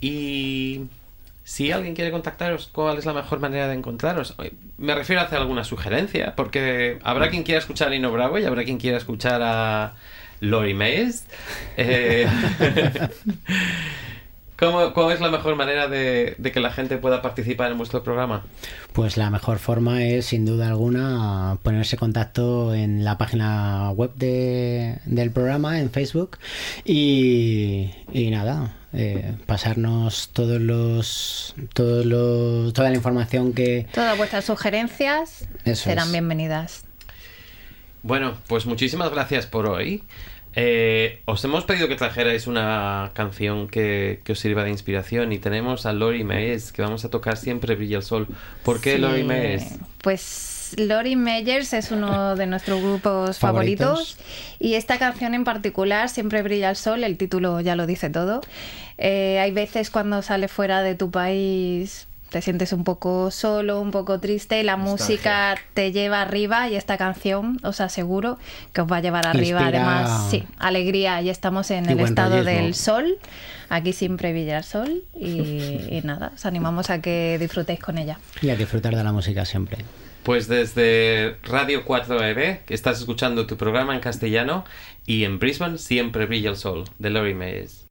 Y si alguien quiere contactaros, ¿cuál es la mejor manera de encontraros? Me refiero a hacer alguna sugerencia, porque habrá quien quiera escuchar a Nino Bravo y habrá quien quiera escuchar a Lori Mays. Eh, ¿cómo, ¿Cuál es la mejor manera de, de que la gente pueda participar en vuestro programa? Pues la mejor forma es, sin duda alguna, ponerse en contacto en la página web de- del programa, en Facebook, y, y nada, eh, pasarnos todos los, todos los, toda la información que... todas vuestras sugerencias Eso serán es. bienvenidas. Bueno, pues muchísimas gracias por hoy. Eh, os hemos pedido que trajerais una canción que, que os sirva de inspiración y tenemos a Lori Mays, que vamos a tocar siempre Brilla el Sol. ¿Por qué Sí, Lori Mays? Pues Lori Meyers es uno de nuestros grupos Favoritos. favoritos. y esta canción en particular, Siempre brilla el sol, el título ya lo dice todo. Eh, hay veces cuando sales fuera de tu país te sientes un poco solo, un poco triste y la música te lleva arriba y esta canción os aseguro que os va a llevar arriba. Inspira- Además, sí, alegría y estamos en Y el estado rollismo. del sol. Aquí siempre brilla el sol y, y nada, os animamos a que disfrutéis con ella. Y a disfrutar de la música siempre. Pues desde Radio 4EB, que estás escuchando tu programa en castellano, y en Brisbane siempre brilla el sol, de Lori Meyers.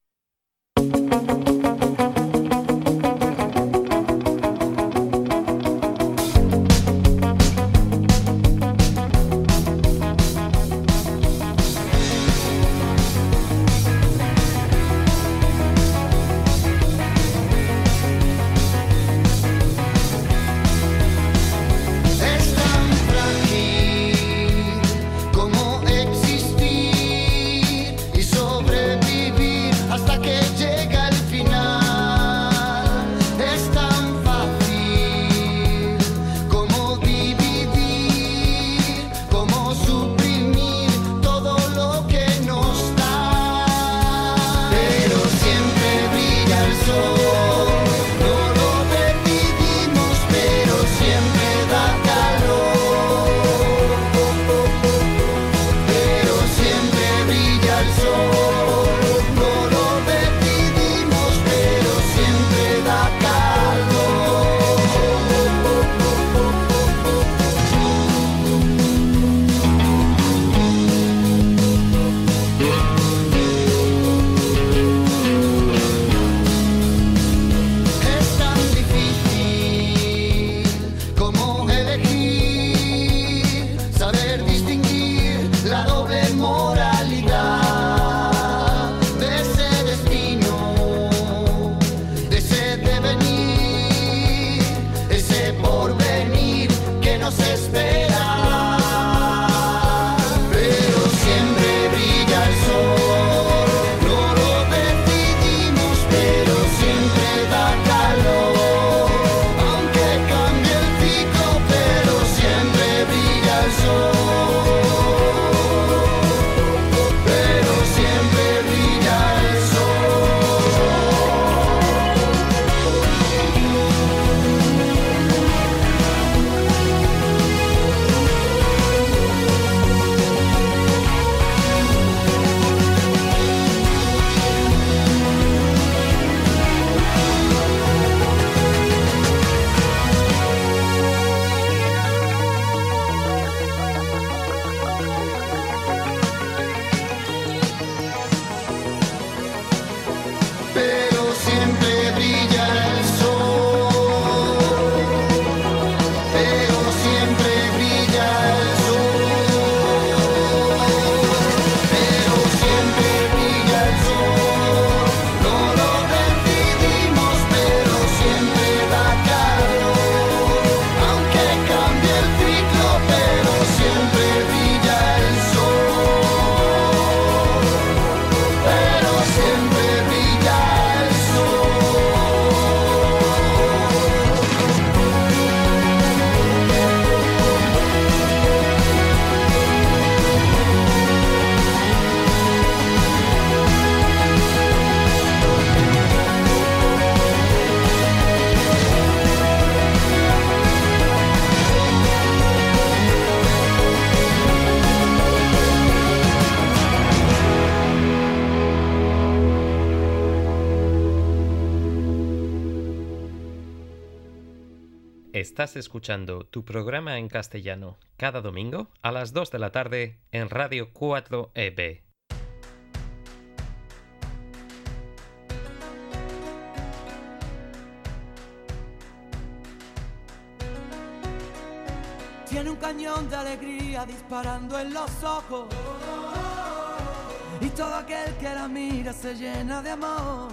Estás escuchando tu programa en castellano cada domingo a las 2 de la tarde en Radio 4EB. Tiene un cañón de alegría disparando en los ojos. Y todo aquel que la mira se llena de amor.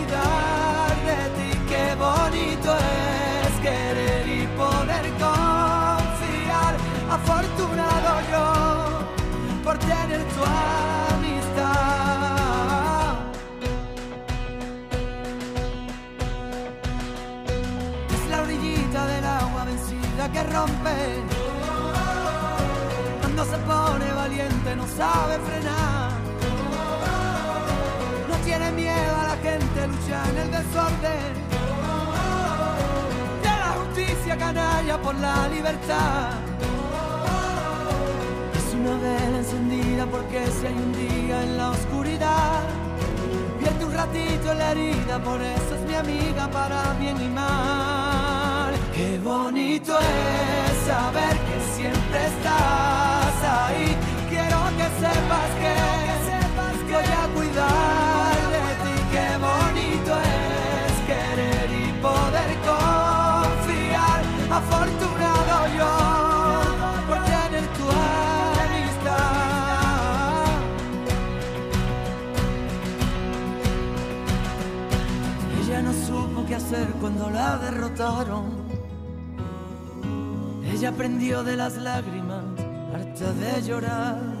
valiente no sabe frenar. No tiene miedo a la gente, lucha en el desorden. De la justicia canalla por la libertad. Es una vela encendida porque si hay un día en la oscuridad, vierte un ratito en la herida, por eso es mi amiga para bien y mal. Qué bonito es saber que siempre estás ahí. Quiero que sepas que, voy a cuidar de ti. Qué bonito es querer y poder confiar. Afortunado yo por tener tu amistad. Ella no supo qué hacer cuando la derrotaron. Ella aprendió de las lágrimas, harta de llorar.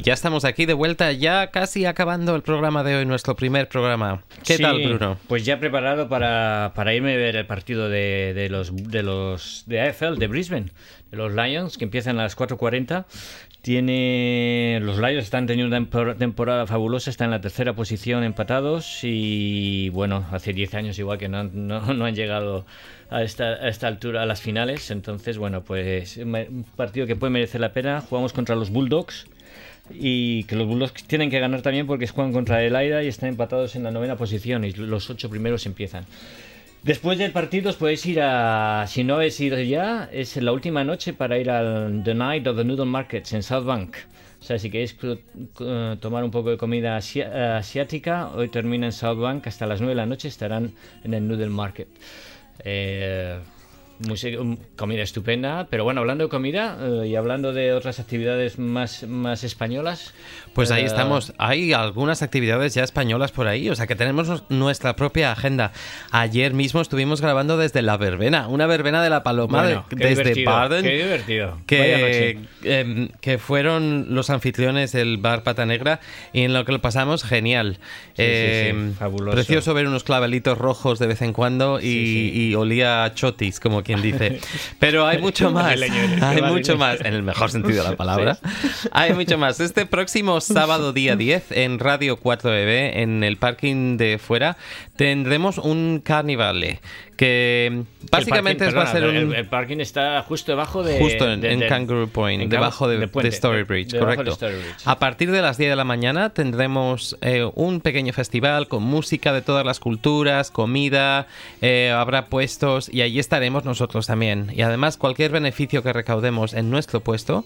Y ya estamos aquí de vuelta, ya casi acabando el programa de hoy, nuestro primer programa. ¿Qué Sí, tal, Bruno? Pues ya preparado para, para irme a ver el partido de, de los de los de AFL de Brisbane, de los Lions, que empiezan a las 4.40. Tiene los Lions están teniendo una tempor- temporada fabulosa, están en la tercera posición empatados y bueno, hace 10 años igual que no, han- no, no han llegado a esta, a esta altura a las finales, entonces bueno, pues un partido que puede merecer la pena. Jugamos contra los Bulldogs y que los Bulldogs tienen que ganar también porque juegan contra el Aira y están empatados en la novena posición y los ocho primeros empiezan. Después del partido os podéis ir a, si no habéis ido ya, es la última noche para ir al The Night of the Noodle Markets en South Bank. O sea, si queréis tomar un poco de comida asiática, hoy termina en South Bank, hasta las 9 de la noche estarán en el Noodle Market. Eh, música, comida estupenda. Pero bueno, hablando de comida eh, y hablando de otras actividades más, más españolas. Pues ahí eh, estamos. Hay algunas actividades ya españolas por ahí, o sea que tenemos nuestra propia agenda. Ayer mismo estuvimos grabando desde la verbena, una verbena de la Paloma Bueno, de- desde Baden. qué divertido. Vaya Que, em, que fueron los anfitriones del bar Pata Negra y en lo que lo pasamos genial. Sí, sí, sí, Em, fabuloso. Precioso ver unos clavelitos rojos de vez en cuando y, y olía a chotis, como quien dice. Pero hay mucho más. Hay mucho más, en el mejor sentido de la palabra. Hay mucho más. Este próximo sábado, día 10, en Radio 4EB, en el parking de fuera, tendremos un carnivale que básicamente el parking, va a ser perdona, un... el, el parking está justo debajo de. Justo en, de- en de- Kangaroo Point, en debajo de, de Story Bridge, correcto. Story Bridge. A partir de las 10 de la mañana tendremos eh, un pequeño festival con música de todas las culturas, comida, eh, habrá puestos y allí estaremos nosotros también. Y además cualquier beneficio que recaudemos en nuestro puesto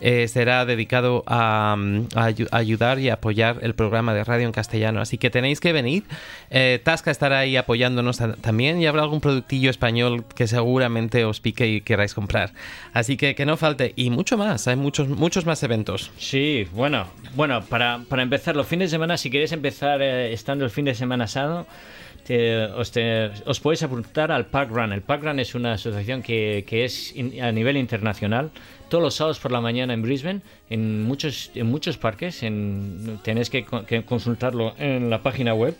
eh, será dedicado a, mm, a ayu- a ayudar y apoyar el programa de radio en castellano. Así que tenéis que venir. Eh, Tasca estará ahí apoyándonos ta- también y habrá algún productillo español que seguramente os pique y queráis comprar. Así que que no falte. Y mucho más, hay muchos, muchos más eventos. Sí, bueno, bueno, para, para empezar, los fines de semana, si queréis empezar eh, estando el fin de semana asado, te- os, te- os podéis apuntar al Park Run. El Park Run es una asociación que, que es in- a nivel internacional. Todos los sábados por la mañana en Brisbane, en muchos, en muchos parques, en, tenéis que, que consultarlo en la página web.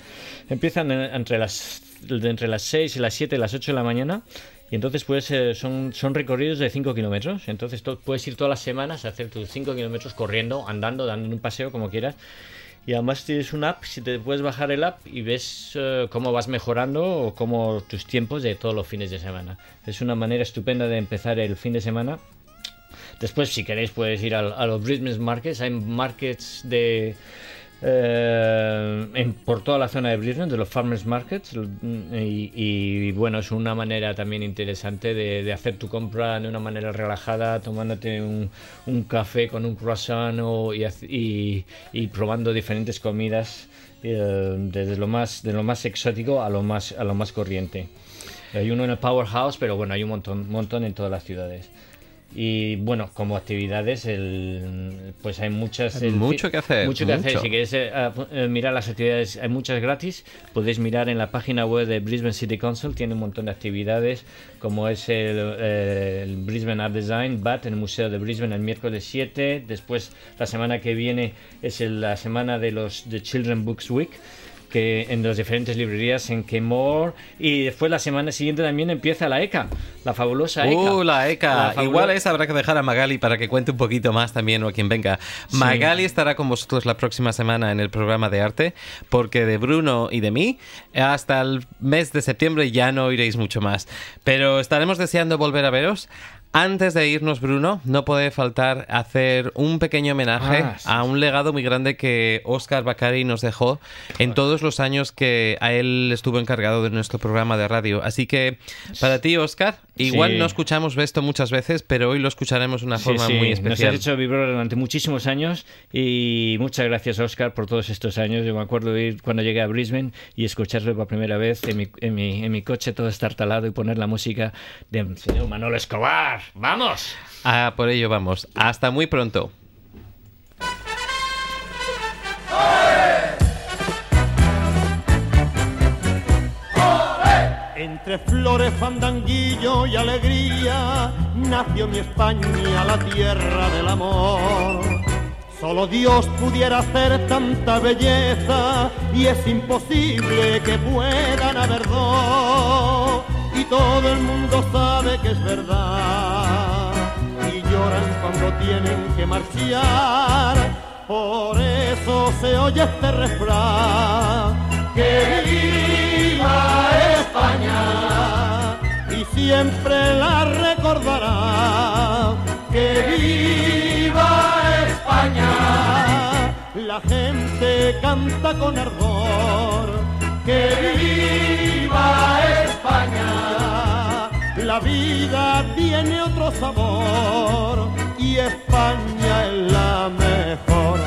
Empiezan en- entre las, de entre las 6 y las 7 y las 8 de la mañana. Y entonces pues eh, son, son recorridos de 5 kilómetros. Entonces to- puedes ir todas las semanas a hacer tus 5 kilómetros corriendo, andando, dando un paseo como quieras. Y además tienes una app, si te puedes bajar el app y ves eh, cómo vas mejorando o cómo tus tiempos de todos los fines de semana. Es una manera estupenda de empezar el fin de semana. Después, si queréis, puedes ir al- a, los Brisbane Markets. Hay markets de eh, por toda la zona de Brisbane, de los Farmers Markets. Y, bueno, es una manera también interesante de, hacer tu compra de una manera relajada, tomándote un, café con un croissant o- y, probando diferentes comidas. eh, desde lo más lo más exótico a lo más a lo más corriente hay uno en el Powerhouse pero bueno hay un montón montón en todas las ciudades y bueno, como actividades, el, pues hay muchas. El- mucho que hacer, Mucho que hacer. Si queréis eh, ap- eh, mirar las actividades, hay muchas gratis. Podéis mirar en la página web de Brisbane City Council, tiene un montón de actividades, como es el, eh, el Brisbane Art Design, BAT, en el Museo de Brisbane el miércoles 7. Después, la semana que viene es el- la semana de los de Children Books Week que en las diferentes librerías en Kenmore y después la semana siguiente también empieza la ECA, la fabulosa ECA. Uh, la ECA. La Igual esa habrá que dejar a Magali para que cuente un poquito más también o a quien venga. Sí. Magali estará con vosotros la próxima semana en el programa de arte, porque de Bruno y de mí hasta el mes de septiembre ya no oiréis mucho más. Pero estaremos deseando volver a veros. Antes de irnos, Bruno, no puede faltar hacer un pequeño homenaje Ah, sí, a un legado muy grande que Oscar Bacari nos dejó en todos los años que a él estuvo encargado de nuestro programa de radio. Así que para ti, Oscar, igual Sí. no escuchamos esto muchas veces, pero hoy lo escucharemos de una forma sí, muy Nos especial. has hecho vibrar durante muchísimos años y muchas gracias, Oscar, por todos estos años. Yo me acuerdo de ir cuando llegué a Brisbane y escucharlo por primera vez en mi, en mi, en mi coche todo estartalado y poner la música del señor Manolo Escobar. ¡Vamos! Ah, por ello vamos. Hasta muy pronto. Entre flores, fandanguillo y alegría nació mi España, la tierra del amor. Solo Dios pudiera hacer tanta belleza y es imposible que puedan haber dos. Y todo el mundo sabe que es verdad cuando tienen que marchar. Por eso se oye este refrán. ¡Que viva España! Y siempre la recordará. ¡Que viva España! La gente canta con ardor. ¡Que viva La vida tiene otro sabor y España es la mejor.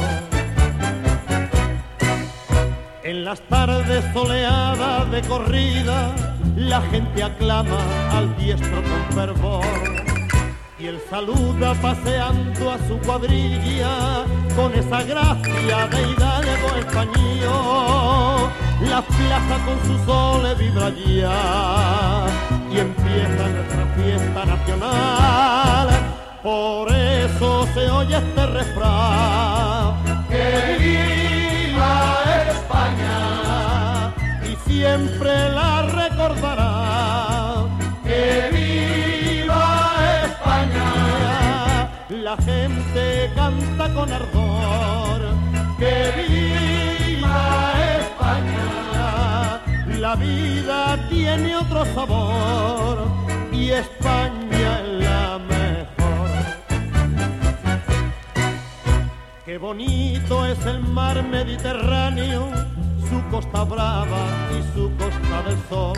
En las tardes soleadas de corrida la gente aclama al diestro con fervor. Y él saluda paseando a su cuadrilla con esa gracia de hidalgo español. La plaza con su sol vibra ya y empieza nuestra fiesta nacional. Por eso se oye este refrán. ¡Que viva España! Y siempre la recordará. ¡Que viva España! La gente canta con ardor. Tiene otro sabor y España es la mejor. Qué bonito es el mar Mediterráneo, su costa brava y su costa del sol.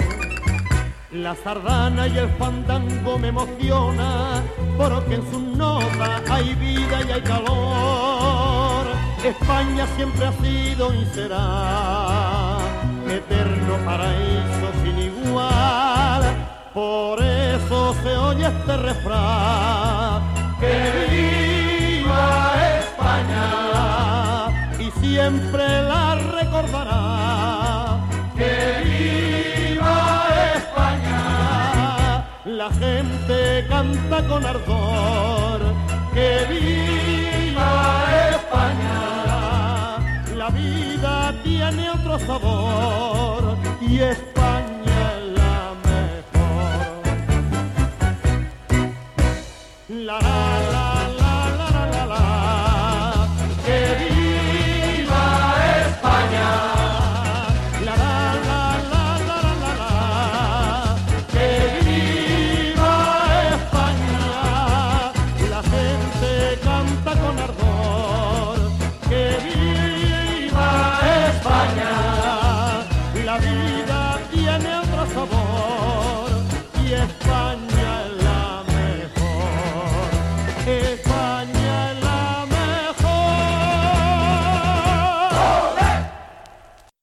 La sardana y el fandango me emociona, porque en su nota hay vida y hay calor. España siempre ha sido y será eterno paraíso. Por eso se oye este refrán. ¡Que viva España! Y siempre la recordará. ¡Que viva España! La gente canta con ardor. ¡Que viva España! La vida tiene otro sabor y España la la